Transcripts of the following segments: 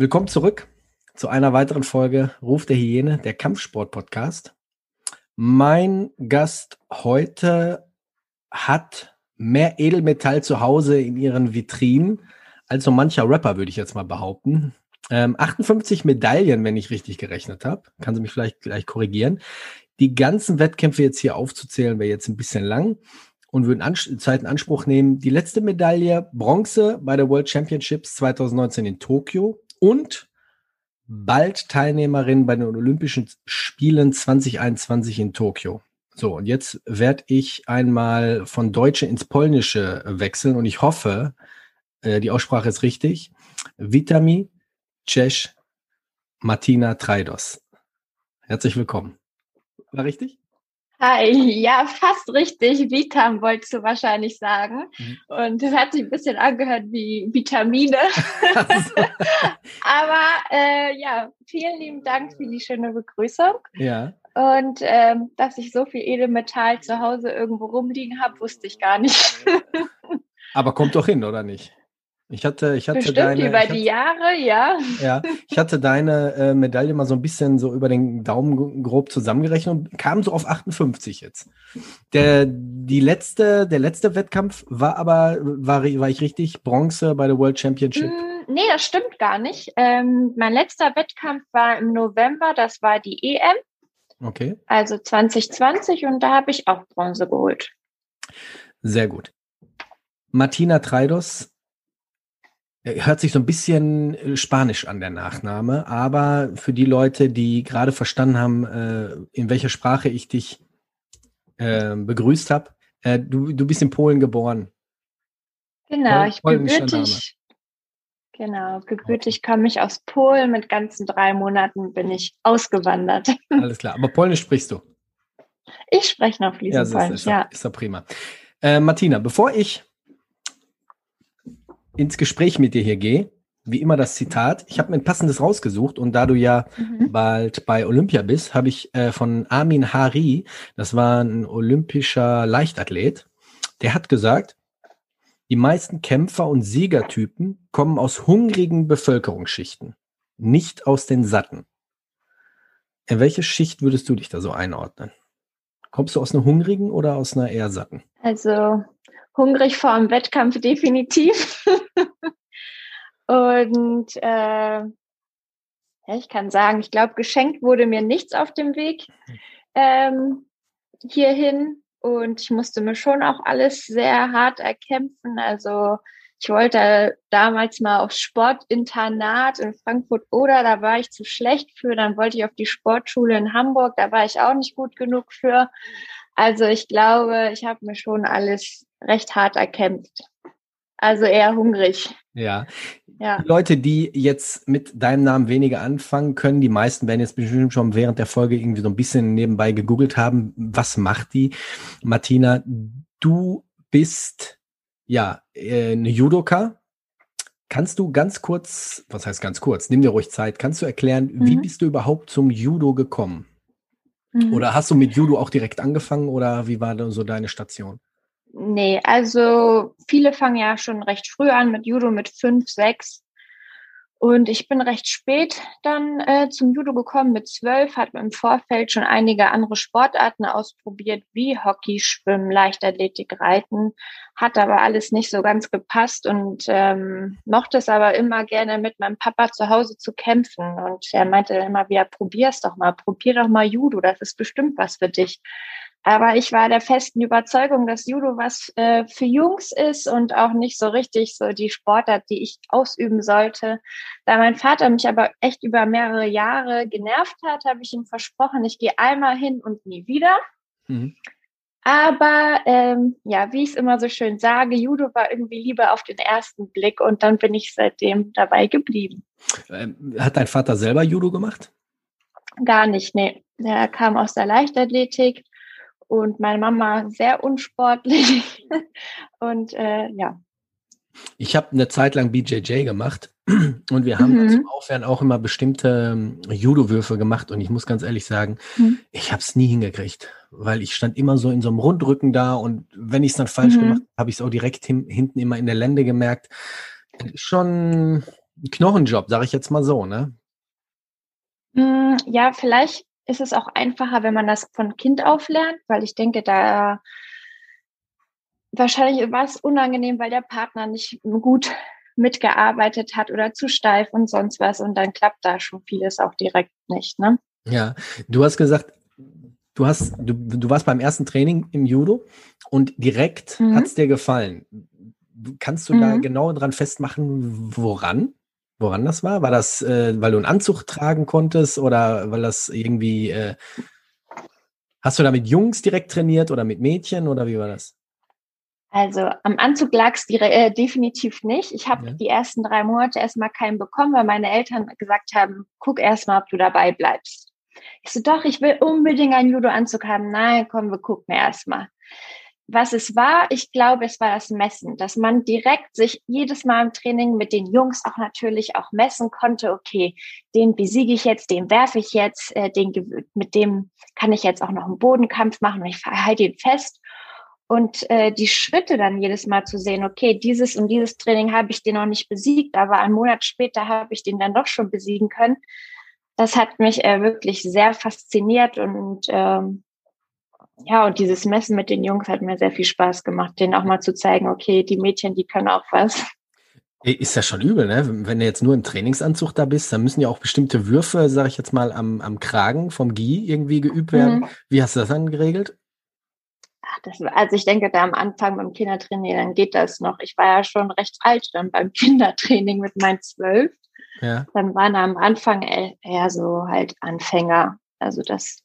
Willkommen zurück zu einer weiteren Folge Ruf der Hyäne, der Kampfsport-Podcast. Mein Gast heute hat mehr Edelmetall zu Hause in ihren Vitrinen als so mancher Rapper, würde ich jetzt mal behaupten. Ähm, 58 Medaillen, wenn ich richtig gerechnet habe. Kann sie mich vielleicht gleich korrigieren. Die ganzen Wettkämpfe jetzt hier aufzuzählen, wäre jetzt ein bisschen lang und würden An Zeit in Anspruch nehmen. Die letzte Medaille, Bronze bei der World Championships 2019 in Tokio und bald Teilnehmerin bei den Olympischen Spielen 2021 in Tokio. So, und jetzt werde ich einmal von Deutsche ins Polnische wechseln und ich hoffe, äh, die Aussprache ist richtig. Vitami Cześć Martina Traidos. Herzlich willkommen. War richtig? Hi, ja, fast richtig. Vitam wolltest du wahrscheinlich sagen. Mhm. Und es hat sich ein bisschen angehört wie Vitamine. Also. Aber äh, ja, vielen lieben Dank für die schöne Begrüßung. Ja. Und ähm, dass ich so viel Edelmetall zu Hause irgendwo rumliegen habe, wusste ich gar nicht. Aber kommt doch hin, oder nicht? Ich hatte, ich hatte Bestimmt deine, über hatte, die Jahre, ja. Ja, ich hatte deine äh, Medaille mal so ein bisschen so über den Daumen grob zusammengerechnet und kam so auf 58 jetzt. Der, die letzte, der letzte Wettkampf war aber, war, war ich richtig, Bronze bei der World Championship? Mm, nee, das stimmt gar nicht. Ähm, mein letzter Wettkampf war im November, das war die EM. Okay. Also 2020 und da habe ich auch Bronze geholt. Sehr gut. Martina Treidos Hört sich so ein bisschen äh, spanisch an, der Nachname, aber für die Leute, die gerade verstanden haben, äh, in welcher Sprache ich dich äh, begrüßt habe, äh, du, du bist in Polen geboren. Genau, ich gebürtig, genau, gebürtig komme ich aus Polen. Mit ganzen drei Monaten bin ich ausgewandert. Alles klar, aber Polnisch sprichst du? Ich spreche noch fließend ja, Polnisch, ist, ist ja. Ist doch prima. Äh, Martina, bevor ich ins Gespräch mit dir hier gehe, wie immer das Zitat. Ich habe mir ein passendes rausgesucht und da du ja mhm. bald bei Olympia bist, habe ich äh, von Armin Hari, das war ein olympischer Leichtathlet, der hat gesagt, die meisten Kämpfer und Siegertypen kommen aus hungrigen Bevölkerungsschichten, nicht aus den satten. In welche Schicht würdest du dich da so einordnen? Kommst du aus einer hungrigen oder aus einer eher satten? Also hungrig vor dem Wettkampf definitiv. Und äh, ich kann sagen, ich glaube, geschenkt wurde mir nichts auf dem Weg ähm, hierhin. Und ich musste mir schon auch alles sehr hart erkämpfen. Also ich wollte damals mal aufs Sportinternat in Frankfurt oder da war ich zu schlecht für. Dann wollte ich auf die Sportschule in Hamburg, da war ich auch nicht gut genug für. Also ich glaube, ich habe mir schon alles recht hart erkämpft. Also eher hungrig. Ja. ja. Leute, die jetzt mit deinem Namen weniger anfangen können, die meisten werden jetzt bestimmt schon während der Folge irgendwie so ein bisschen nebenbei gegoogelt haben, was macht die? Martina, du bist ja äh, eine Judoka. Kannst du ganz kurz, was heißt ganz kurz, nimm dir ruhig Zeit, kannst du erklären, mhm. wie bist du überhaupt zum Judo gekommen? Mhm. Oder hast du mit Judo auch direkt angefangen oder wie war dann so deine Station? Nee, also viele fangen ja schon recht früh an mit Judo mit fünf, sechs. Und ich bin recht spät dann äh, zum Judo gekommen mit zwölf, hat im Vorfeld schon einige andere Sportarten ausprobiert, wie Hockey, Schwimmen, Leichtathletik, Reiten, hat aber alles nicht so ganz gepasst und ähm, mochte es aber immer gerne mit meinem Papa zu Hause zu kämpfen. Und er meinte dann immer wieder, probier's doch mal, probier doch mal Judo, das ist bestimmt was für dich. Aber ich war der festen Überzeugung, dass Judo was äh, für Jungs ist und auch nicht so richtig so die Sportart, die ich ausüben sollte. Da mein Vater mich aber echt über mehrere Jahre genervt hat, habe ich ihm versprochen, ich gehe einmal hin und nie wieder. Mhm. Aber ähm, ja, wie ich es immer so schön sage, Judo war irgendwie lieber auf den ersten Blick und dann bin ich seitdem dabei geblieben. Ähm, hat dein Vater selber Judo gemacht? Gar nicht, nee. Der kam aus der Leichtathletik und meine Mama sehr unsportlich. und äh, ja. Ich habe eine Zeit lang BJJ gemacht und wir haben mhm. zum Aufwärmen auch immer bestimmte ähm, Judo-Würfe gemacht und ich muss ganz ehrlich sagen, mhm. ich habe es nie hingekriegt weil ich stand immer so in so einem Rundrücken da und wenn ich es dann falsch mhm. gemacht habe, habe ich es auch direkt hin, hinten immer in der Lände gemerkt. Schon ein Knochenjob, sage ich jetzt mal so, ne? Mm, ja, vielleicht ist es auch einfacher, wenn man das von Kind auf lernt, weil ich denke, da wahrscheinlich war es unangenehm, weil der Partner nicht gut mitgearbeitet hat oder zu steif und sonst was und dann klappt da schon vieles auch direkt nicht, ne? Ja, du hast gesagt, du hast, du, du warst beim ersten Training im Judo und direkt mhm. hat es dir gefallen. Kannst du mhm. da genau dran festmachen, woran? Woran das war? War das, äh, weil du einen Anzug tragen konntest oder weil das irgendwie, äh, hast du da mit Jungs direkt trainiert oder mit Mädchen oder wie war das? Also am Anzug lag es äh, definitiv nicht. Ich habe ja. die ersten drei Monate erstmal keinen bekommen, weil meine Eltern gesagt haben, guck erstmal, ob du dabei bleibst. Ich so, doch, ich will unbedingt einen Judo-Anzug haben. Nein, komm, wir gucken erstmal. Was es war, ich glaube, es war das Messen, dass man direkt sich jedes Mal im Training mit den Jungs auch natürlich auch messen konnte, okay, den besiege ich jetzt, den werfe ich jetzt, äh, den, mit dem kann ich jetzt auch noch einen Bodenkampf machen und ich halte ihn fest. Und äh, die Schritte dann jedes Mal zu sehen, okay, dieses und dieses Training habe ich den noch nicht besiegt, aber einen Monat später habe ich den dann doch schon besiegen können das hat mich äh, wirklich sehr fasziniert und ähm, ja, und dieses Messen mit den Jungs hat mir sehr viel Spaß gemacht, denen auch mal zu zeigen, okay, die Mädchen, die können auch was. Ist ja schon übel, ne? Wenn du jetzt nur im Trainingsanzug da bist, dann müssen ja auch bestimmte Würfe, sage ich jetzt mal, am, am Kragen vom Gi irgendwie geübt werden. Mhm. Wie hast du das dann geregelt? Ach, das, also ich denke, da am Anfang beim Kindertraining, dann geht das noch. Ich war ja schon recht alt dann beim Kindertraining mit meinen zwölf. Ja. Dann waren am Anfang eher so halt Anfänger. Also das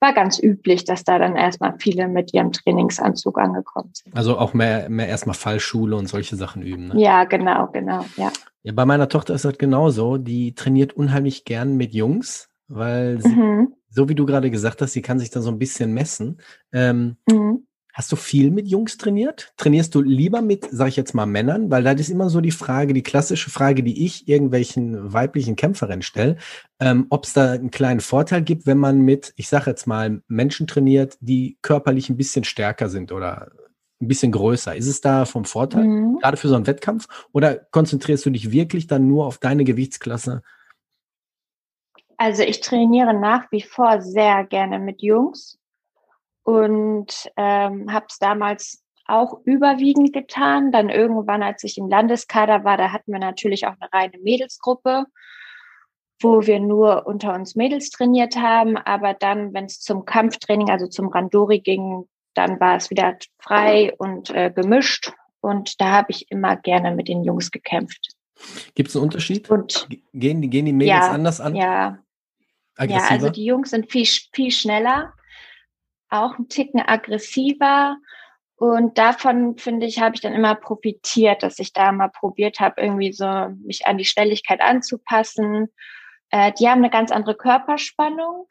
war ganz üblich, dass da dann erstmal viele mit ihrem Trainingsanzug angekommen sind. Also auch mehr, mehr erstmal Fallschule und solche Sachen üben. Ne? Ja, genau, genau, ja. Ja, bei meiner Tochter ist das genauso. Die trainiert unheimlich gern mit Jungs, weil sie, mhm. so wie du gerade gesagt hast, sie kann sich da so ein bisschen messen. Ähm, mhm. Hast du viel mit Jungs trainiert? Trainierst du lieber mit, sag ich jetzt mal, Männern? Weil das ist immer so die Frage, die klassische Frage, die ich irgendwelchen weiblichen Kämpferinnen stelle, ähm, ob es da einen kleinen Vorteil gibt, wenn man mit, ich sag jetzt mal, Menschen trainiert, die körperlich ein bisschen stärker sind oder ein bisschen größer. Ist es da vom Vorteil, mhm. gerade für so einen Wettkampf? Oder konzentrierst du dich wirklich dann nur auf deine Gewichtsklasse? Also ich trainiere nach wie vor sehr gerne mit Jungs und ähm, habe es damals auch überwiegend getan. Dann irgendwann, als ich im Landeskader war, da hatten wir natürlich auch eine reine Mädelsgruppe, wo wir nur unter uns Mädels trainiert haben. Aber dann, wenn es zum Kampftraining, also zum Randori ging, dann war es wieder frei und äh, gemischt. Und da habe ich immer gerne mit den Jungs gekämpft. Gibt es einen Unterschied? Und, gehen, die, gehen die Mädels ja, anders an? Ja. Aggressiver? Ja, also die Jungs sind viel, viel schneller auch ein Ticken aggressiver. Und davon, finde ich, habe ich dann immer profitiert, dass ich da mal probiert habe, irgendwie so mich an die Schnelligkeit anzupassen. Äh, die haben eine ganz andere Körperspannung.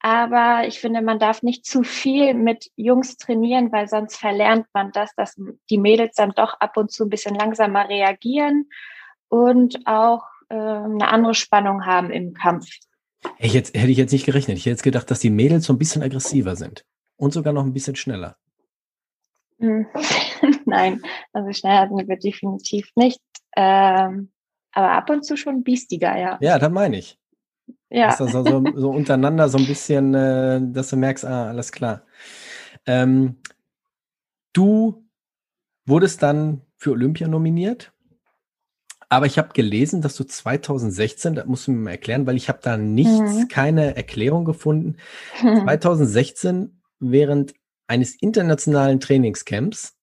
Aber ich finde, man darf nicht zu viel mit Jungs trainieren, weil sonst verlernt man das, dass die Mädels dann doch ab und zu ein bisschen langsamer reagieren und auch äh, eine andere Spannung haben im Kampf. Ich jetzt, hätte ich jetzt nicht gerechnet. Ich hätte jetzt gedacht, dass die Mädels so ein bisschen aggressiver sind. Und sogar noch ein bisschen schneller. Hm. Nein, also schneller sind wir definitiv nicht. Ähm, aber ab und zu schon biestiger, ja. Ja, das meine ich. Ja. Dass das so, so, so untereinander so ein bisschen, äh, dass du merkst, ah, alles klar. Ähm, du wurdest dann für Olympia nominiert. Aber ich habe gelesen, dass du 2016, das musst du mir mal erklären, weil ich habe da nichts, mhm. keine Erklärung gefunden. Mhm. 2016 während eines internationalen Trainingscamps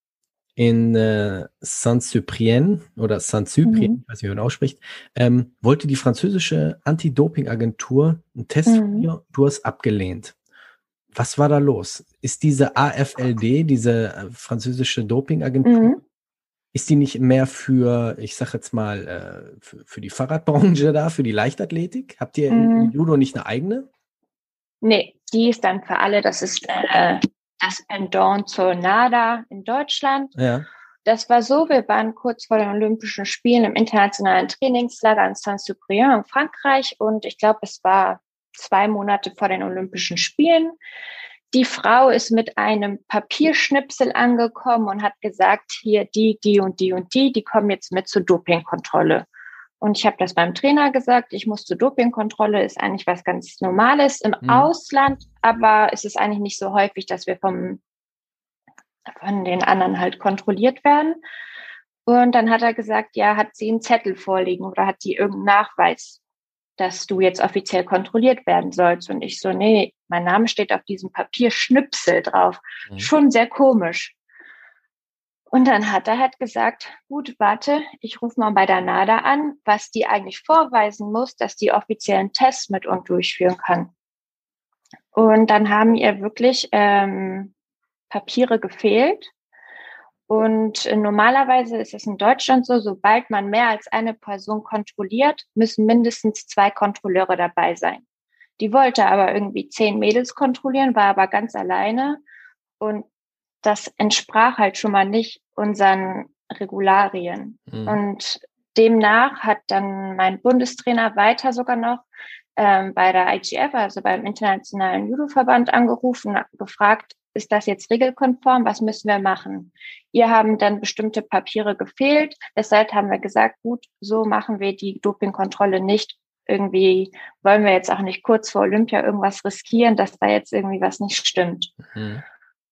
in äh, Saint-Cyprien oder Saint-Cyprien, mhm. ich weiß nicht, wie man ausspricht, ähm, wollte die französische Anti-Doping-Agentur einen Test mhm. von dir, du hast abgelehnt. Was war da los? Ist diese AFLD, diese äh, französische Doping-Agentur, mhm. Ist die nicht mehr für, ich sag jetzt mal, äh, für, für, die Fahrradbranche da, für die Leichtathletik? Habt ihr mhm. in Judo nicht eine eigene? Nee, die ist dann für alle, das ist äh, das Pendant zur NADA in Deutschland. Ja. Das war so, wir waren kurz vor den Olympischen Spielen im internationalen Trainingslager in Saint-Cyprien in Frankreich und ich glaube, es war zwei Monate vor den Olympischen Spielen. Die Frau ist mit einem Papierschnipsel angekommen und hat gesagt, hier die, die und die und die, die kommen jetzt mit zur Dopingkontrolle. Und ich habe das beim Trainer gesagt, ich muss zur Dopingkontrolle, ist eigentlich was ganz Normales im mhm. Ausland, aber es ist eigentlich nicht so häufig, dass wir vom, von den anderen halt kontrolliert werden. Und dann hat er gesagt, ja, hat sie einen Zettel vorliegen oder hat die irgendeinen Nachweis, dass du jetzt offiziell kontrolliert werden sollst. Und ich so, nee, mein Name steht auf diesem Papierschnipsel drauf. Mhm. Schon sehr komisch. Und dann hat er halt gesagt, gut, warte, ich rufe mal bei der NADA an, was die eigentlich vorweisen muss, dass die offiziellen Tests mit uns durchführen kann. Und dann haben ihr wirklich ähm, Papiere gefehlt. Und normalerweise ist es in Deutschland so, sobald man mehr als eine Person kontrolliert, müssen mindestens zwei Kontrolleure dabei sein. Die wollte aber irgendwie zehn Mädels kontrollieren, war aber ganz alleine. Und das entsprach halt schon mal nicht unseren Regularien. Mhm. Und demnach hat dann mein Bundestrainer weiter sogar noch ähm, bei der IGF, also beim Internationalen Judo-Verband, angerufen, gefragt, ist das jetzt regelkonform? Was müssen wir machen? Ihr haben dann bestimmte Papiere gefehlt. Deshalb haben wir gesagt, gut, so machen wir die Dopingkontrolle nicht. Irgendwie wollen wir jetzt auch nicht kurz vor Olympia irgendwas riskieren, dass da jetzt irgendwie was nicht stimmt. Mhm.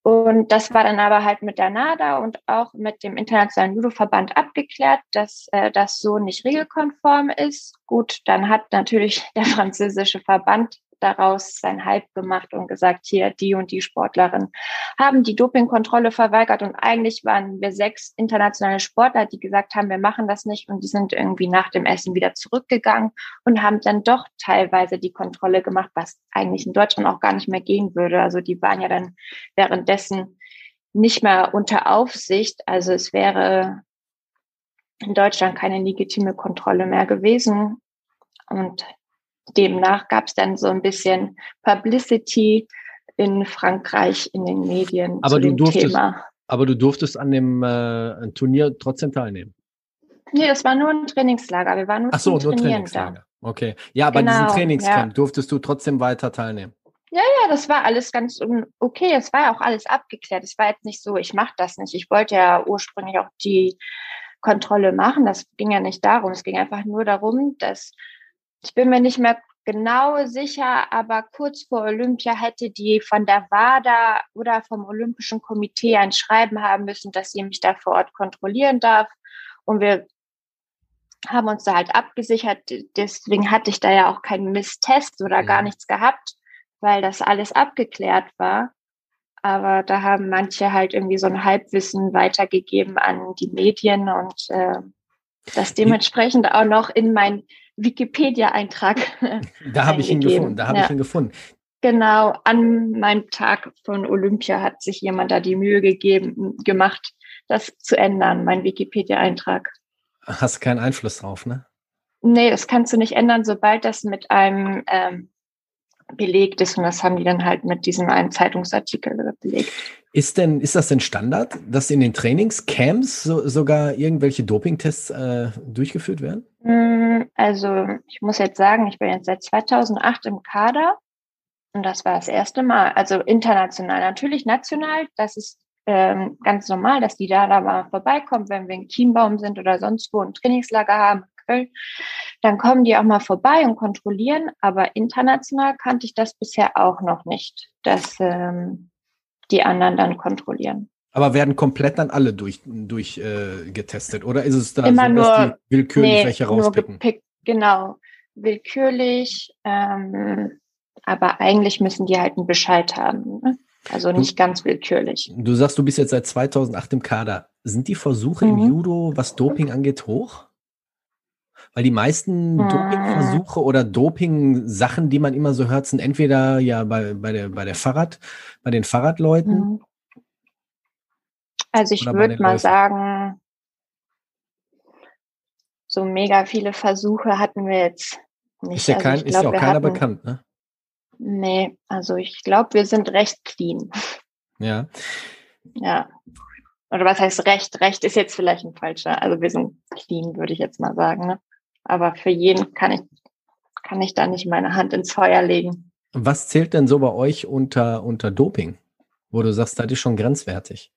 Und das war dann aber halt mit der NADA und auch mit dem Internationalen Judo-Verband abgeklärt, dass äh, das so nicht regelkonform ist. Gut, dann hat natürlich der französische Verband daraus sein Hype gemacht und gesagt, hier, die und die Sportlerin haben die Dopingkontrolle verweigert und eigentlich waren wir sechs internationale Sportler, die gesagt haben, wir machen das nicht und die sind irgendwie nach dem Essen wieder zurückgegangen und haben dann doch teilweise die Kontrolle gemacht, was eigentlich in Deutschland auch gar nicht mehr gehen würde. Also die waren ja dann währenddessen nicht mehr unter Aufsicht. Also es wäre in Deutschland keine legitime Kontrolle mehr gewesen. Und demnach gab es dann so ein bisschen Publicity in Frankreich in den Medien aber zu dem durftest, Thema. Aber du durftest an dem äh, Turnier trotzdem teilnehmen? Nee, das war nur ein Trainingslager. Wir waren nur Ach so, nur Trainingslager. Da. Okay. Ja, bei genau, diesem Trainingscamp ja. durftest du trotzdem weiter teilnehmen. Ja, ja, das war alles ganz okay. Es war ja auch alles abgeklärt. Es war jetzt nicht so, ich mache das nicht. Ich wollte ja ursprünglich auch die Kontrolle machen. Das ging ja nicht darum. Es ging einfach nur darum, dass ich bin mir nicht mehr genau sicher, aber kurz vor Olympia hätte die von der WADA oder vom Olympischen Komitee ein Schreiben haben müssen, dass sie mich da vor Ort kontrollieren darf. Und wir haben uns da halt abgesichert. Deswegen hatte ich da ja auch keinen Misstest oder gar nichts gehabt, weil das alles abgeklärt war. Aber da haben manche halt irgendwie so ein Halbwissen weitergegeben an die Medien und äh, das dementsprechend auch noch in mein Wikipedia-Eintrag. Da habe ich ihn gefunden. Da habe ja. ich ihn gefunden. Genau, an meinem Tag von Olympia hat sich jemand da die Mühe gegeben, gemacht, das zu ändern, mein Wikipedia-Eintrag. Hast du keinen Einfluss drauf, ne? Nee, das kannst du nicht ändern, sobald das mit einem ähm, belegt ist. Und das haben die dann halt mit diesem einen Zeitungsartikel belegt. Ist denn, ist das denn Standard, dass in den Trainingscamps so, sogar irgendwelche Dopingtests äh, durchgeführt werden? Mm, also, ich muss jetzt sagen, ich bin jetzt seit 2008 im Kader. Und das war das erste Mal. Also international, natürlich national. Das ist ähm, ganz normal, dass die da, da mal vorbeikommen, wenn wir in Chiembaum sind oder sonst wo ein Trainingslager haben, Köln, dann kommen die auch mal vorbei und kontrollieren. Aber international kannte ich das bisher auch noch nicht, dass ähm, die anderen dann kontrollieren. Aber werden komplett dann alle durch, durch äh, getestet oder ist es da Immer so, dass nur, die willkürlich nee, welche rauspicken? Gepickt, genau, willkürlich. Ähm, aber eigentlich müssen die halt einen Bescheid haben. Ne? Also nicht du, ganz willkürlich. Du sagst, du bist jetzt seit 2008 im Kader. Sind die Versuche mhm. im Judo, was Doping angeht, hoch? Weil die meisten mhm. Dopingversuche oder Doping-Sachen, die man immer so hört, sind entweder ja bei, bei, der, bei der Fahrrad, bei den Fahrradleuten. Mhm. Also ich würde mal sagen, so mega viele Versuche hatten wir jetzt nicht. Ist ja, also kein, glaub, ist ja auch keiner hatten, bekannt, ne? Nee, also ich glaube, wir sind recht clean. Ja. Ja. Oder was heißt recht? Recht ist jetzt vielleicht ein falscher. Also wir sind clean, würde ich jetzt mal sagen. Ne? Aber für jeden kann ich, kann ich da nicht meine Hand ins Feuer legen. Was zählt denn so bei euch unter, unter Doping? Wo du sagst, das ist schon grenzwertig.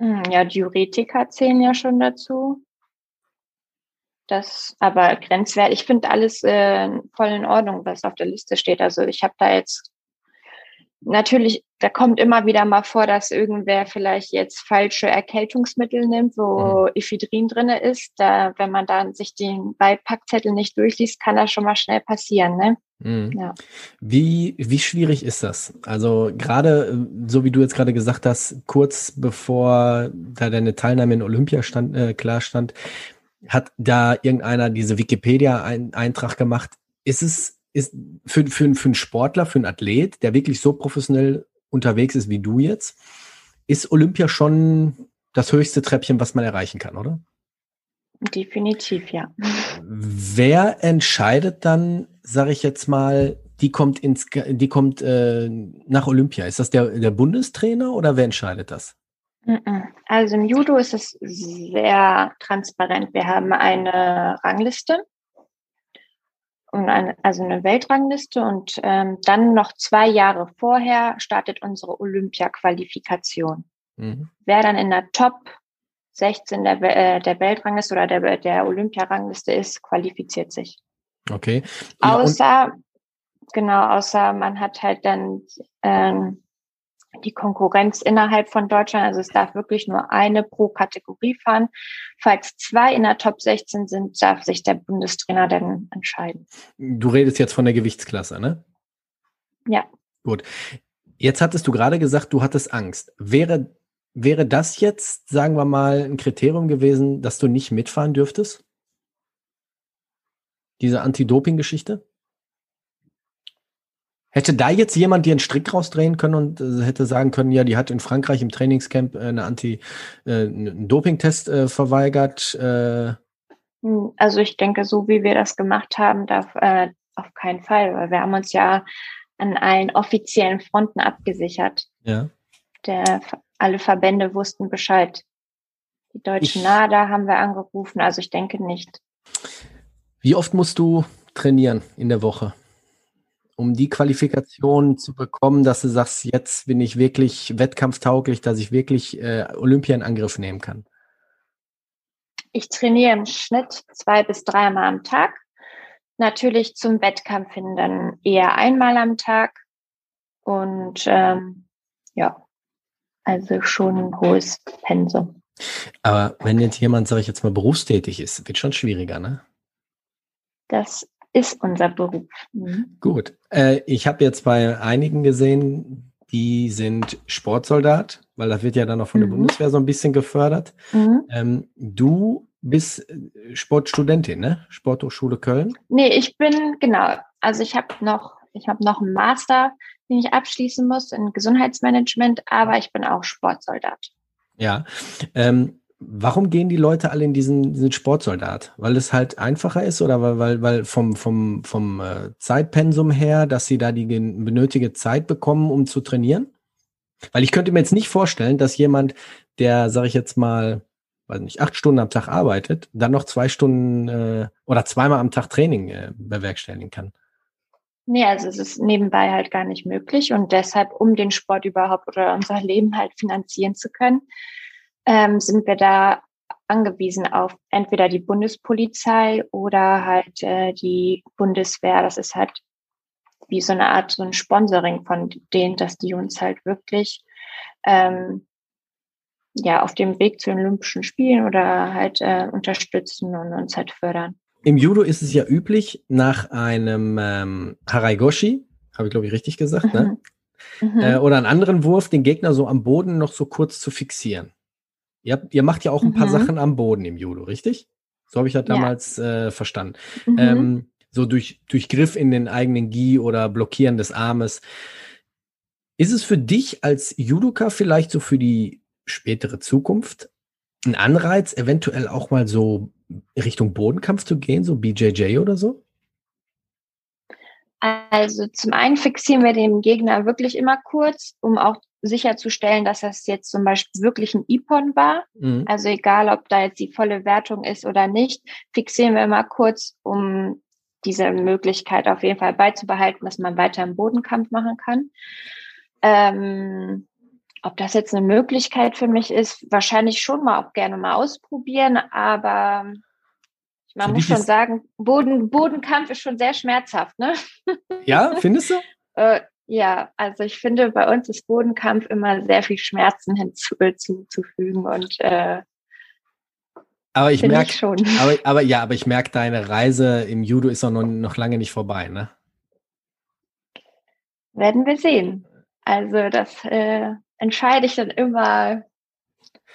Hm, ja, Diuretika zählen ja schon dazu. Das aber grenzwertig. Ich finde alles äh, voll in Ordnung, was auf der Liste steht. Also ich habe da jetzt natürlich, da kommt immer wieder mal vor, dass irgendwer vielleicht jetzt falsche Erkältungsmittel nimmt, wo mhm. Ephedrin drin ist. Da, wenn man dann sich den Beipackzettel nicht durchliest, kann das schon mal schnell passieren. Ne? Mhm. Ja. Wie, wie schwierig ist das? Also gerade, so wie du jetzt gerade gesagt hast, kurz bevor da deine Teilnahme in Olympia stand, äh, klar stand, hat da irgendeiner diese Wikipedia-Eintrag gemacht. Ist es ist für, für, für einen Sportler, für einen Athlet, der wirklich so professionell unterwegs ist wie du jetzt, ist Olympia schon das höchste Treppchen, was man erreichen kann, oder? Definitiv, ja. Wer entscheidet dann, sage ich jetzt mal, die kommt ins, die kommt äh, nach Olympia? Ist das der, der Bundestrainer oder wer entscheidet das? Also im Judo ist es sehr transparent. Wir haben eine Rangliste eine, also eine Weltrangliste und ähm, dann noch zwei Jahre vorher startet unsere Olympia-Qualifikation. Mhm. Wer dann in der Top 16 der, äh, der Weltrangliste oder der, der Olympia-Rangliste ist, qualifiziert sich. Okay. Ja, außer, genau, außer man hat halt dann ähm, die Konkurrenz innerhalb von Deutschland. Also es darf wirklich nur eine pro Kategorie fahren. Falls zwei in der Top 16 sind, darf sich der Bundestrainer dann entscheiden. Du redest jetzt von der Gewichtsklasse, ne? Ja. Gut. Jetzt hattest du gerade gesagt, du hattest Angst. Wäre, wäre das jetzt, sagen wir mal, ein Kriterium gewesen, dass du nicht mitfahren dürftest? Diese Anti-Doping-Geschichte? Hätte da jetzt jemand dir einen Strick rausdrehen können und äh, hätte sagen können, ja, die hat in Frankreich im Trainingscamp äh, eine Anti, äh, einen Dopingtest äh, verweigert? Äh? Hm, also ich denke, so wie wir das gemacht haben, darf äh, auf keinen Fall, weil wir haben uns ja an allen offiziellen Fronten abgesichert. Ja. Der, alle Verbände wussten Bescheid. Die deutschen NADA haben wir angerufen, also ich denke nicht. Wie oft musst du trainieren in der Woche? Um die Qualifikation zu bekommen, dass du sagst, jetzt bin ich wirklich wettkampftauglich, dass ich wirklich äh, Olympia in Angriff nehmen kann? Ich trainiere im Schnitt zwei bis dreimal am Tag. Natürlich zum Wettkampf hin dann eher einmal am Tag. Und ähm, ja, also schon ein hohes Pensum. Aber wenn jetzt jemand, sage ich jetzt mal, berufstätig ist, wird schon schwieriger, ne? Das ist unser Beruf. Mhm. Gut. Äh, ich habe jetzt bei einigen gesehen, die sind Sportsoldat, weil das wird ja dann auch von der mhm. Bundeswehr so ein bisschen gefördert. Mhm. Ähm, du bist äh, Sportstudentin, ne? Sporthochschule Köln? Nee, ich bin, genau. Also ich habe noch, ich habe noch einen Master, den ich abschließen muss in Gesundheitsmanagement, aber ich bin auch Sportsoldat. Ja. Ähm, Warum gehen die Leute alle in diesen, diesen Sportsoldat? Weil es halt einfacher ist oder weil, weil, weil vom, vom, vom äh, Zeitpensum her, dass sie da die benötigte Zeit bekommen, um zu trainieren? Weil ich könnte mir jetzt nicht vorstellen, dass jemand, der, sage ich jetzt mal, weiß nicht, acht Stunden am Tag arbeitet, dann noch zwei Stunden äh, oder zweimal am Tag Training äh, bewerkstelligen kann. Nee, also es ist nebenbei halt gar nicht möglich und deshalb, um den Sport überhaupt oder unser Leben halt finanzieren zu können, ähm, sind wir da angewiesen auf entweder die Bundespolizei oder halt äh, die Bundeswehr. Das ist halt wie so eine Art so ein Sponsoring von denen, dass die uns halt wirklich ähm, ja auf dem Weg zu den Olympischen Spielen oder halt äh, unterstützen und uns halt fördern. Im Judo ist es ja üblich, nach einem ähm, Haraigoshi, habe ich glaube ich richtig gesagt, ne? mhm. äh, oder einen anderen Wurf, den Gegner so am Boden noch so kurz zu fixieren. Ihr, habt, ihr macht ja auch ein paar mhm. Sachen am Boden im Judo, richtig? So habe ich das damals ja. äh, verstanden. Mhm. Ähm, so durch, durch Griff in den eigenen Gi oder Blockieren des Armes. Ist es für dich als Judoka vielleicht so für die spätere Zukunft ein Anreiz, eventuell auch mal so Richtung Bodenkampf zu gehen, so BJJ oder so? Also zum einen fixieren wir den Gegner wirklich immer kurz, um auch sicherzustellen, dass das jetzt zum Beispiel wirklich ein Ipon war. Mhm. Also egal, ob da jetzt die volle Wertung ist oder nicht, fixieren wir mal kurz, um diese Möglichkeit auf jeden Fall beizubehalten, dass man weiter im Bodenkampf machen kann. Ähm, ob das jetzt eine Möglichkeit für mich ist, wahrscheinlich schon mal auch gerne mal ausprobieren, aber man für muss schon sagen, Boden, Bodenkampf ist schon sehr schmerzhaft, ne? Ja, findest du? äh, ja, also ich finde, bei uns ist Bodenkampf immer sehr viel Schmerzen hinzuzufügen und äh, aber ich merke schon. Aber, aber ja, aber ich merke, deine Reise im Judo ist noch, noch lange nicht vorbei, ne? Werden wir sehen. Also das äh, entscheide ich dann immer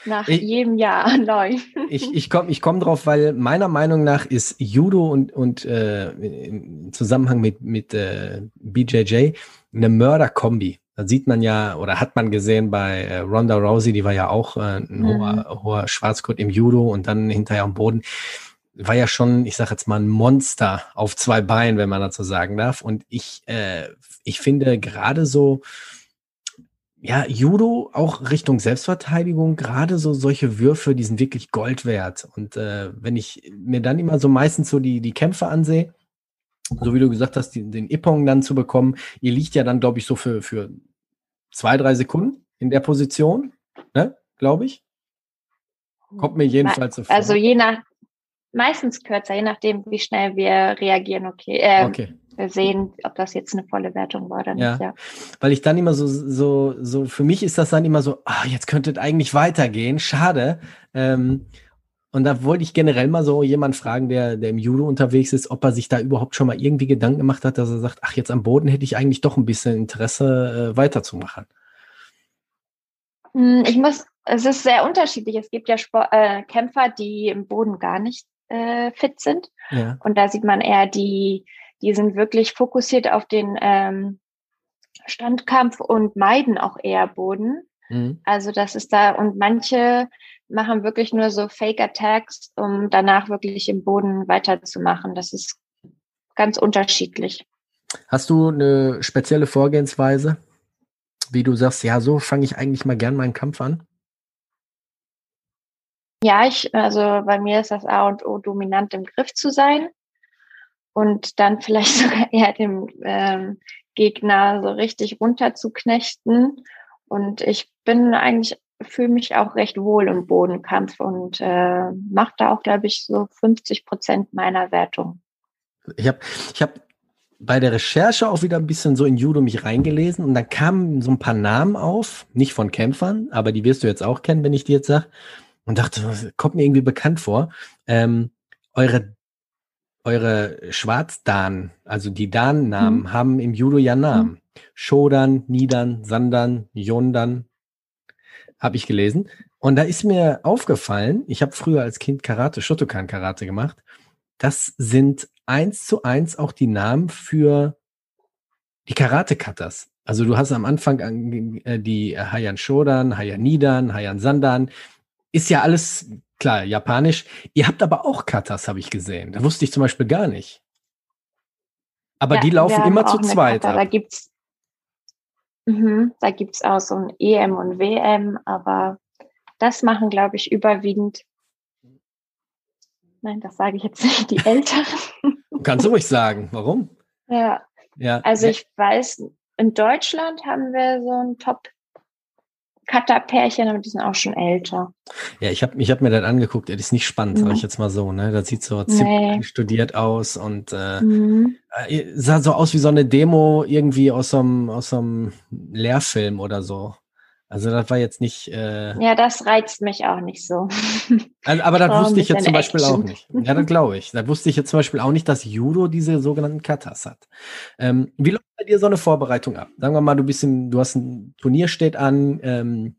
nach ich, jedem Jahr neu. ich ich komme ich komm drauf, weil meiner Meinung nach ist Judo und, und äh, im Zusammenhang mit, mit äh, BJJ eine Mörderkombi. Da sieht man ja oder hat man gesehen bei äh, Ronda Rousey, die war ja auch äh, ein mhm. hoher, hoher Schwarzgurt im Judo und dann hinterher am Boden. War ja schon, ich sage jetzt mal, ein Monster auf zwei Beinen, wenn man dazu sagen darf. Und ich, äh, ich finde gerade so, ja, Judo auch Richtung Selbstverteidigung, gerade so solche Würfe, die sind wirklich Gold wert. Und äh, wenn ich mir dann immer so meistens so die, die Kämpfe ansehe, so wie du gesagt hast, die, den Ippong dann zu bekommen, ihr liegt ja dann, glaube ich, so für, für zwei, drei Sekunden in der Position, ne, glaube ich. Kommt mir jedenfalls so vor. Also je nach, meistens kürzer, je nachdem, wie schnell wir reagieren, okay. Äh, okay sehen, ob das jetzt eine volle Wertung war oder nicht. Ja. ja. Weil ich dann immer so, so, so, für mich ist das dann immer so, ah, jetzt könnte es eigentlich weitergehen, schade. Ähm, und da wollte ich generell mal so jemand fragen, der, der im Judo unterwegs ist, ob er sich da überhaupt schon mal irgendwie Gedanken gemacht hat, dass er sagt, ach, jetzt am Boden hätte ich eigentlich doch ein bisschen Interesse, äh, weiterzumachen. Hm, ich muss, es ist sehr unterschiedlich. Es gibt ja Sport, äh, Kämpfer, die im Boden gar nicht äh, fit sind. Ja. Und da sieht man eher die, die sind wirklich fokussiert auf den ähm, Standkampf und meiden auch eher Boden. Mhm. Also das ist da, und manche machen wirklich nur so Fake Attacks, um danach wirklich im Boden weiterzumachen. Das ist ganz unterschiedlich. Hast du eine spezielle Vorgehensweise, wie du sagst, ja, so fange ich eigentlich mal gern meinen Kampf an? Ja, ich, also bei mir ist das A und O, dominant im Griff zu sein und dann vielleicht sogar eher dem ähm, Gegner so richtig runterzuknechten. Und ich bin eigentlich, fühle mich auch recht wohl im Bodenkampf und äh, mache da auch, glaube ich, so 50 Prozent meiner Wertung. Ich habe ich hab bei der Recherche auch wieder ein bisschen so in Judo mich reingelesen und dann kamen so ein paar Namen auf, nicht von Kämpfern, aber die wirst du jetzt auch kennen, wenn ich dir jetzt sage. Und dachte, kommt mir irgendwie bekannt vor. Ähm, eure eure Schwarzdan, also die Dan-Namen, mhm. haben im Judo ja Namen. Mhm. Shodan, Nidan, Sandan, Yondan, habe ich gelesen. Und da ist mir aufgefallen, ich habe früher als Kind Karate, Shotokan-Karate gemacht. Das sind eins zu eins auch die Namen für die Karate-Katas. Also du hast am Anfang äh, die Hayan Shodan, Hayan Nidan, Hayan Sandan. Ist ja alles Klar, japanisch. Ihr habt aber auch Katas, habe ich gesehen. Da wusste ich zum Beispiel gar nicht. Aber ja, die laufen immer zu zweit. Kata. Da gibt's, mh, da gibt's auch so ein EM und WM, aber das machen, glaube ich, überwiegend. Nein, das sage ich jetzt nicht, die Älteren. Kannst du ruhig sagen. Warum? Ja. ja. Also ich weiß, in Deutschland haben wir so ein Top Cutter-Pärchen, aber die sind auch schon älter. Ja, ich habe ich hab mir das angeguckt, das ist nicht spannend, mhm. sag ich jetzt mal so, ne? Das sieht so ziemlich studiert aus und äh, mhm. Äh, sah so aus wie so eine Demo irgendwie aus so einem, aus so einem Lehrfilm oder so. Also das war jetzt nicht. Äh, ja, das reizt mich auch nicht so. Also, aber das wusste ich jetzt zum Beispiel Action. auch nicht. Ja, das glaube ich. Da wusste ich jetzt zum Beispiel auch nicht, dass Judo diese sogenannten Katas hat. Ähm, wie läuft bei dir so eine Vorbereitung ab? Sagen wir mal, du bist im, du hast ein Turnier steht an. Ähm,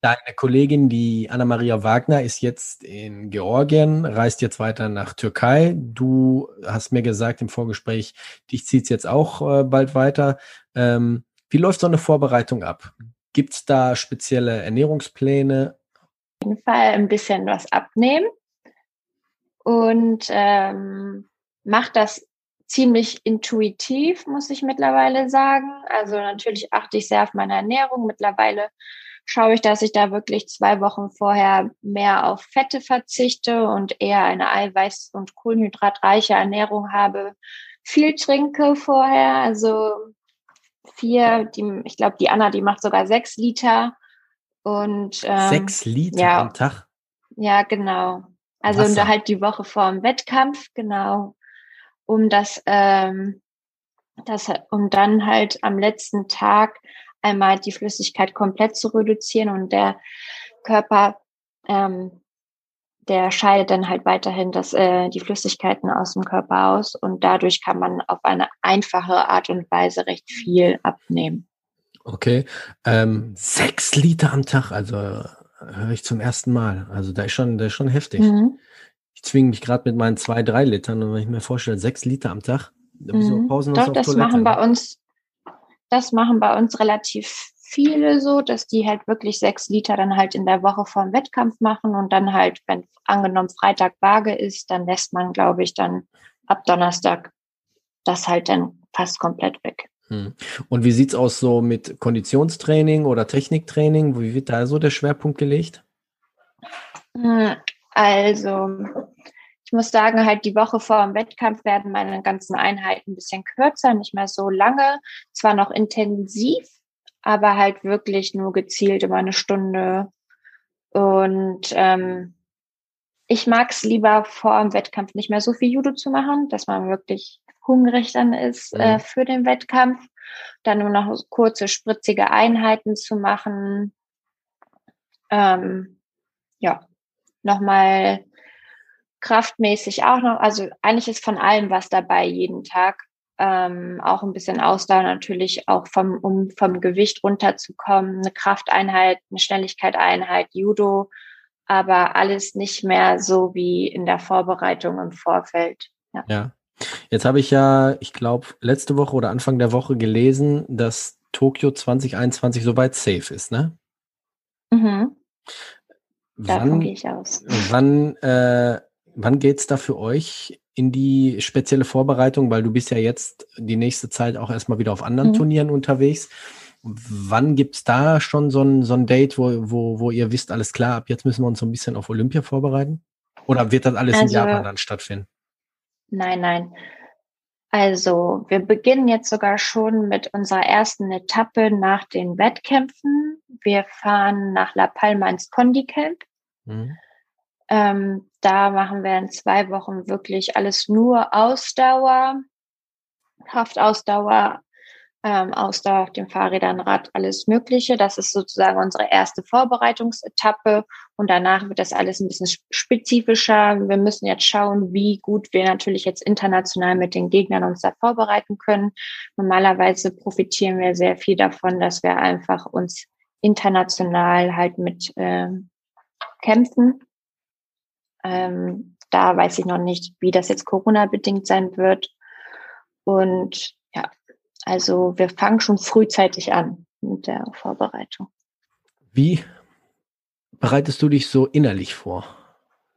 deine Kollegin, die Anna-Maria Wagner, ist jetzt in Georgien, reist jetzt weiter nach Türkei. Du hast mir gesagt im Vorgespräch, dich zieht es jetzt auch äh, bald weiter. Ähm, wie läuft so eine Vorbereitung ab? Gibt es da spezielle Ernährungspläne? Auf jeden Fall ein bisschen was abnehmen und ähm, macht das ziemlich intuitiv, muss ich mittlerweile sagen. Also natürlich achte ich sehr auf meine Ernährung. Mittlerweile schaue ich, dass ich da wirklich zwei Wochen vorher mehr auf Fette verzichte und eher eine eiweiß- und kohlenhydratreiche Ernährung habe. Viel trinke vorher, also vier, die, ich glaube, die Anna, die macht sogar sechs Liter. Und ähm, sechs Liter ja, am Tag? Ja, genau. Also und halt die Woche vor dem Wettkampf, genau, um das, ähm, das, um dann halt am letzten Tag einmal die Flüssigkeit komplett zu reduzieren und der Körper ähm, der scheidet dann halt weiterhin das, äh, die Flüssigkeiten aus dem Körper aus und dadurch kann man auf eine einfache Art und Weise recht viel abnehmen. Okay, ähm, sechs Liter am Tag, also höre ich zum ersten Mal. Also da ist schon, da ist schon heftig. Mhm. Ich zwinge mich gerade mit meinen zwei, drei Litern und wenn ich mir vorstelle, sechs Liter am Tag, da mhm. Pausen Doch, das Toilette, machen bei ne? uns, das machen bei uns relativ viele so, dass die halt wirklich sechs Liter dann halt in der Woche vor dem Wettkampf machen und dann halt, wenn angenommen Freitag Waage ist, dann lässt man, glaube ich, dann ab Donnerstag das halt dann fast komplett weg. Hm. Und wie sieht es aus so mit Konditionstraining oder Techniktraining? Wie wird da so der Schwerpunkt gelegt? Hm, also, ich muss sagen, halt die Woche vor dem Wettkampf werden meine ganzen Einheiten ein bisschen kürzer, nicht mehr so lange, zwar noch intensiv, aber halt wirklich nur gezielt über eine Stunde. Und ähm, ich mag es lieber vor dem Wettkampf nicht mehr so viel Judo zu machen, dass man wirklich hungrig dann ist äh, mhm. für den Wettkampf. Dann nur noch kurze, spritzige Einheiten zu machen. Ähm, ja, nochmal kraftmäßig auch noch. Also eigentlich ist von allem was dabei jeden Tag ähm, auch ein bisschen Ausdauer natürlich auch vom, um vom Gewicht runterzukommen, eine Krafteinheit, eine Schnelligkeit-Einheit, Judo, aber alles nicht mehr so wie in der Vorbereitung im Vorfeld. Ja. ja. Jetzt habe ich ja, ich glaube, letzte Woche oder Anfang der Woche gelesen, dass Tokio 2021 soweit safe ist, ne? Mhm. Davon gehe ich aus. Wann, äh, wann geht's da für euch in die spezielle Vorbereitung, weil du bist ja jetzt die nächste Zeit auch erstmal wieder auf anderen mhm. Turnieren unterwegs. Wann gibt es da schon so ein, so ein Date, wo, wo, wo ihr wisst, alles klar, ab jetzt müssen wir uns so ein bisschen auf Olympia vorbereiten? Oder wird das alles also, in Japan dann stattfinden? Nein, nein. Also wir beginnen jetzt sogar schon mit unserer ersten Etappe nach den Wettkämpfen. Wir fahren nach La Palma ins Condi Camp. Mhm. Ähm, da machen wir in zwei Wochen wirklich alles nur Ausdauer, Kraftausdauer, ähm, Ausdauer auf den Fahrrädern, Rad, alles Mögliche. Das ist sozusagen unsere erste Vorbereitungsetappe und danach wird das alles ein bisschen spezifischer. Wir müssen jetzt schauen, wie gut wir natürlich jetzt international mit den Gegnern uns da vorbereiten können. Normalerweise profitieren wir sehr viel davon, dass wir einfach uns international halt mit äh, kämpfen ähm, da weiß ich noch nicht, wie das jetzt Corona-bedingt sein wird. Und ja, also wir fangen schon frühzeitig an mit der Vorbereitung. Wie bereitest du dich so innerlich vor?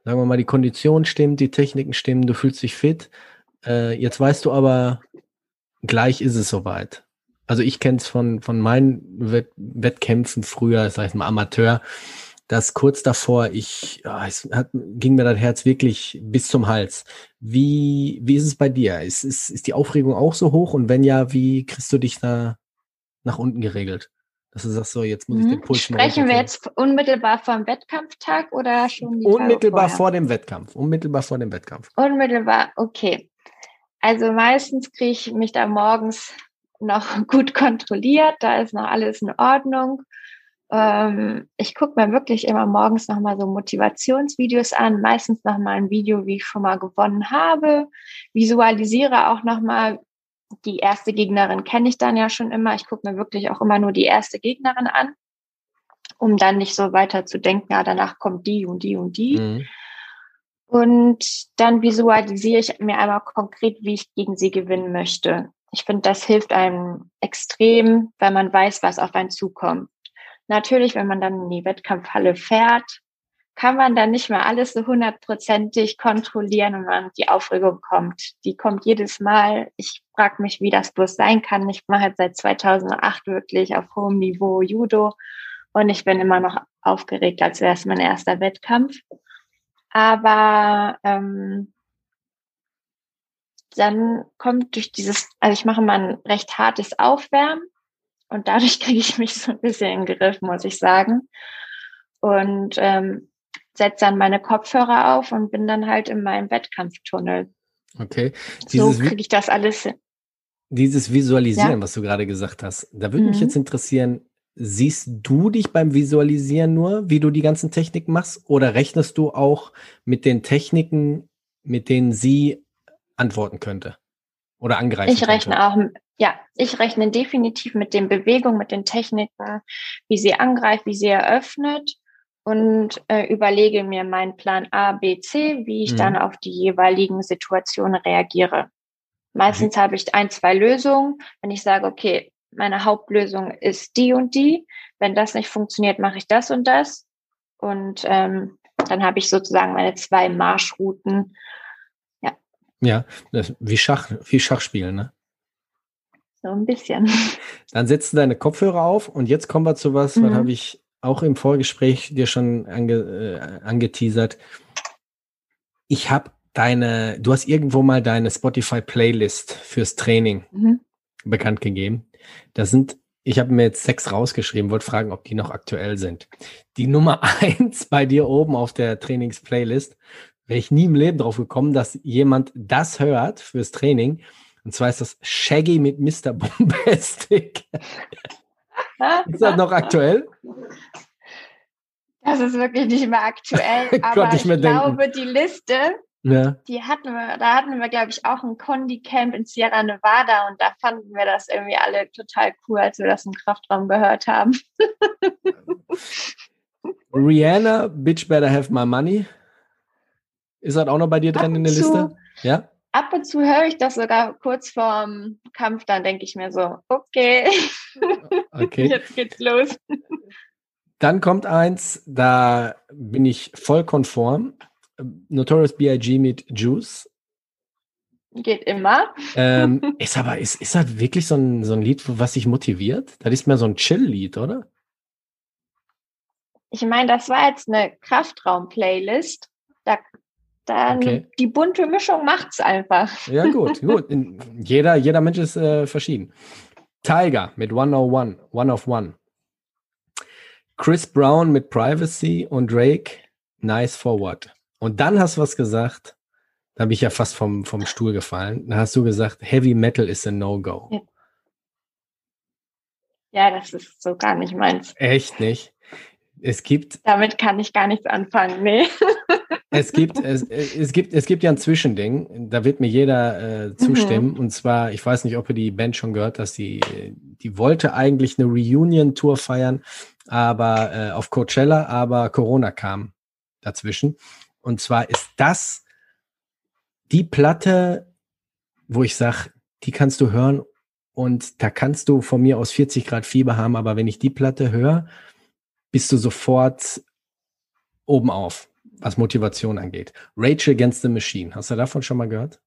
Sagen wir mal, die Kondition stimmt, die Techniken stimmen, du fühlst dich fit. Äh, jetzt weißt du aber, gleich ist es soweit. Also ich kenne es von, von meinen Wett Wettkämpfen früher, sag ich mal Amateur dass kurz davor ich, ja, es hat, ging mir das Herz wirklich bis zum Hals. Wie, wie ist es bei dir? Ist, ist, ist die Aufregung auch so hoch? Und wenn ja, wie kriegst du dich da nach unten geregelt? Dass du sagst, so, jetzt muss ich den mhm. Puls Sprechen wir jetzt unmittelbar vor dem Wettkampftag oder schon die Unmittelbar vor dem Wettkampf. Unmittelbar vor dem Wettkampf. Unmittelbar, okay. Also meistens kriege ich mich da morgens noch gut kontrolliert, da ist noch alles in Ordnung. Ähm, ich gucke mir wirklich immer morgens nochmal so Motivationsvideos an, meistens nochmal ein Video, wie ich schon mal gewonnen habe, visualisiere auch nochmal, die erste Gegnerin kenne ich dann ja schon immer. Ich gucke mir wirklich auch immer nur die erste Gegnerin an, um dann nicht so weiter zu denken, ja, danach kommt die und die und die. Mhm. Und dann visualisiere ich mir einmal konkret, wie ich gegen sie gewinnen möchte. Ich finde, das hilft einem extrem, weil man weiß, was auf einen zukommt. Natürlich, wenn man dann in die Wettkampfhalle fährt, kann man dann nicht mehr alles so hundertprozentig kontrollieren und man die Aufregung kommt. Die kommt jedes Mal. Ich frage mich, wie das bloß sein kann. Ich mache jetzt seit 2008 wirklich auf hohem Niveau Judo und ich bin immer noch aufgeregt, als wäre es mein erster Wettkampf. Aber ähm, dann kommt durch dieses, also ich mache mal ein recht hartes Aufwärmen und dadurch kriege ich mich so ein bisschen in den Griff, muss ich sagen. Und ähm, setze dann meine Kopfhörer auf und bin dann halt in meinem Wettkampftunnel. Okay. Dieses so kriege ich das alles hin. Dieses Visualisieren, ja? was du gerade gesagt hast, da würde mhm. mich jetzt interessieren, siehst du dich beim Visualisieren nur, wie du die ganzen Techniken machst, oder rechnest du auch mit den Techniken, mit denen sie antworten könnte oder angreifen Ich rechne könnte? auch, ja, ich rechne definitiv mit den Bewegungen, mit den Techniken, wie sie angreift, wie sie eröffnet und äh, überlege mir meinen Plan A, B, C, wie ich mhm. dann auf die jeweiligen Situationen reagiere. Meistens mhm. habe ich ein, zwei Lösungen. Wenn ich sage, okay, meine Hauptlösung ist die und die. Wenn das nicht funktioniert, mache ich das und das. Und ähm, dann habe ich sozusagen meine zwei Marschrouten. Ja. Ja, wie Schach, wie Schachspielen, ne? So ein bisschen. Dann setzt du deine Kopfhörer auf und jetzt kommen wir zu was, mhm. was habe ich auch im Vorgespräch dir schon ange, äh, angeteasert. Ich habe deine, du hast irgendwo mal deine Spotify-Playlist fürs Training mhm. bekannt gegeben. Da sind, ich habe mir jetzt sechs rausgeschrieben, wollte fragen, ob die noch aktuell sind. Die Nummer eins bei dir oben auf der Trainings-Playlist, wäre ich nie im Leben drauf gekommen, dass jemand das hört fürs Training. Und zwar ist das Shaggy mit Mr. Bombastic. ist das noch aktuell? Das ist wirklich nicht mehr aktuell, aber ich, ich glaube, die Liste, ja. die hatten wir, da hatten wir, glaube ich, auch ein Condi-Camp in Sierra Nevada und da fanden wir das irgendwie alle total cool, als wir das im Kraftraum gehört haben. Rihanna, Bitch Better Have My Money. Ist das auch noch bei dir drin in der Liste? Ja? Ab und zu höre ich das sogar kurz vorm Kampf, dann denke ich mir so, okay, okay. jetzt geht's los. Dann kommt eins, da bin ich voll konform. Notorious B.I.G. mit Juice. Geht immer. Ähm, ist aber, ist, ist das wirklich so ein, so ein Lied, was sich motiviert? Das ist mehr so ein Chill-Lied, oder? Ich meine, das war jetzt eine Kraftraum-Playlist. Da dann okay. die bunte Mischung macht's einfach. Ja, gut, gut. Jeder, jeder Mensch ist äh, verschieden. Tiger mit 101, One of One. Chris Brown mit Privacy und Drake, Nice Forward. Und dann hast du was gesagt, da bin ich ja fast vom, vom Stuhl gefallen. Da hast du gesagt, Heavy Metal ist a No-Go. Ja. ja, das ist so gar nicht meins. Echt nicht? Es gibt. Damit kann ich gar nichts anfangen, nee. Es gibt, es, es, gibt, es gibt ja ein Zwischending, da wird mir jeder äh, zustimmen. Mhm. Und zwar, ich weiß nicht, ob ihr die Band schon gehört, dass die, die wollte eigentlich eine Reunion-Tour feiern, aber äh, auf Coachella, aber Corona kam dazwischen. Und zwar ist das die Platte, wo ich sage, die kannst du hören und da kannst du von mir aus 40 Grad Fieber haben, aber wenn ich die Platte höre, bist du sofort oben auf was Motivation angeht. Rage Against the Machine. Hast du davon schon mal gehört?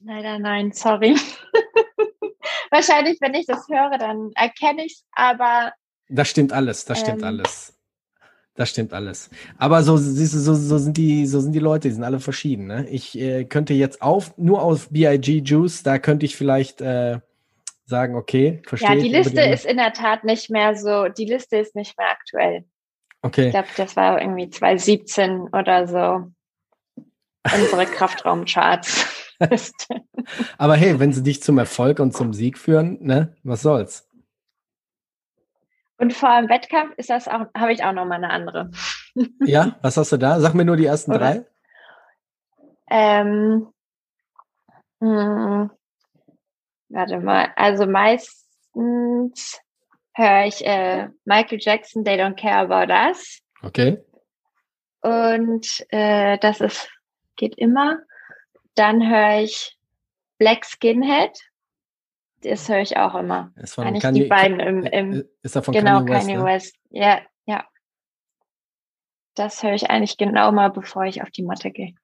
Leider nein, sorry. Wahrscheinlich, wenn ich das höre, dann erkenne ich es, aber. Das stimmt alles, das stimmt ähm, alles. Das stimmt alles. Aber so, siehst du, so, so sind die, so sind die Leute, die sind alle verschieden. Ne? Ich äh, könnte jetzt auf, nur auf BIG Juice, da könnte ich vielleicht äh, sagen, okay, verstehe. Ja, die Liste ist in der Tat nicht mehr so, die Liste ist nicht mehr aktuell. Okay. Ich glaube, das war irgendwie 2017 oder so. Unsere Kraftraumcharts. Aber hey, wenn sie dich zum Erfolg und zum Sieg führen, ne, was soll's? Und vor dem Wettkampf ist das auch, habe ich auch noch mal eine andere. Ja, was hast du da? Sag mir nur die ersten Oder? drei. Ähm, mh, hm, warte mal, also meistens höre ich äh, Michael Jackson, They Don't Care About Us. Okay. Und äh, das ist, geht immer. Dann höre ich Black Skinhead. Das höre ich auch immer. Ist von Eigentlich Kanye, die beiden im, im äh, ist von genau, Kanye West. Kanye ne? West. Ja, ja. Das höre ich eigentlich genau mal, bevor ich auf die Matte gehe.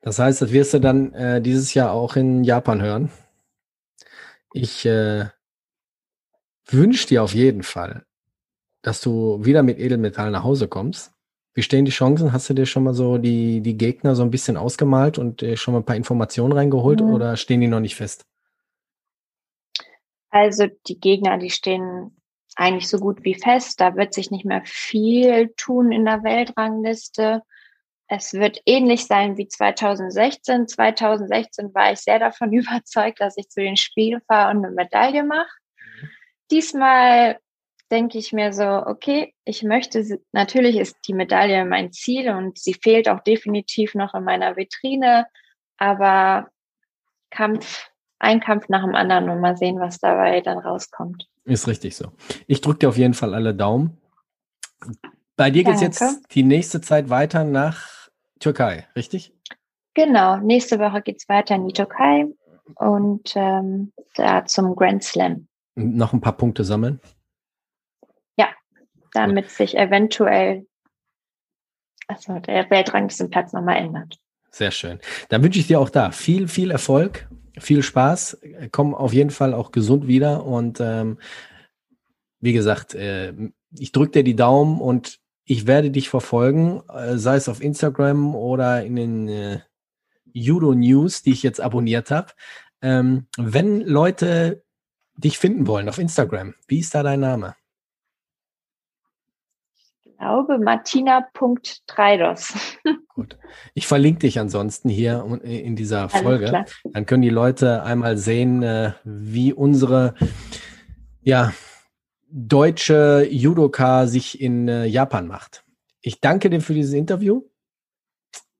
Das heißt, das wirst du dann äh, dieses Jahr auch in Japan hören. Ich äh, wünsche dir auf jeden Fall, dass du wieder mit Edelmetall nach Hause kommst. Wie stehen die Chancen? Hast du dir schon mal so die, die Gegner so ein bisschen ausgemalt und äh, schon mal ein paar Informationen reingeholt mhm. oder stehen die noch nicht fest? Also die Gegner, die stehen eigentlich so gut wie fest. Da wird sich nicht mehr viel tun in der Weltrangliste. Es wird ähnlich sein wie 2016. 2016 war ich sehr davon überzeugt, dass ich zu den Spielen fahre und eine Medaille mache. Diesmal denke ich mir so, okay, ich möchte, natürlich ist die Medaille mein Ziel und sie fehlt auch definitiv noch in meiner Vitrine, aber Kampf, ein Kampf nach dem anderen und mal sehen, was dabei dann rauskommt. Ist richtig so. Ich drücke dir auf jeden Fall alle Daumen. Bei dir geht es jetzt die nächste Zeit weiter nach Türkei, richtig? Genau, nächste Woche geht es weiter in die Türkei und ähm, da zum Grand Slam. Noch ein paar Punkte sammeln? damit Gut. sich eventuell also der Weltranglistenplatz nochmal ändert. Sehr schön. Dann wünsche ich dir auch da viel, viel Erfolg, viel Spaß. Komm auf jeden Fall auch gesund wieder. Und ähm, wie gesagt, äh, ich drücke dir die Daumen und ich werde dich verfolgen, äh, sei es auf Instagram oder in den äh, Judo News, die ich jetzt abonniert habe. Ähm, wenn Leute dich finden wollen auf Instagram, wie ist da dein Name? glaube, martina.treidos. Gut. Ich verlinke dich ansonsten hier in dieser Folge. Dann können die Leute einmal sehen, äh, wie unsere ja, deutsche Judoka sich in äh, Japan macht. Ich danke dir für dieses Interview.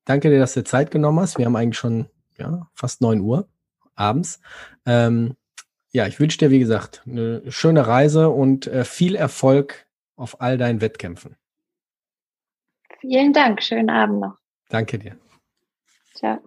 Danke dir, dass du Zeit genommen hast. Wir haben eigentlich schon ja, fast 9 Uhr abends. Ähm, ja, ich wünsche dir, wie gesagt, eine schöne Reise und äh, viel Erfolg auf all deinen Wettkämpfen. Vielen Dank. Schönen Abend noch. Danke dir. Ciao.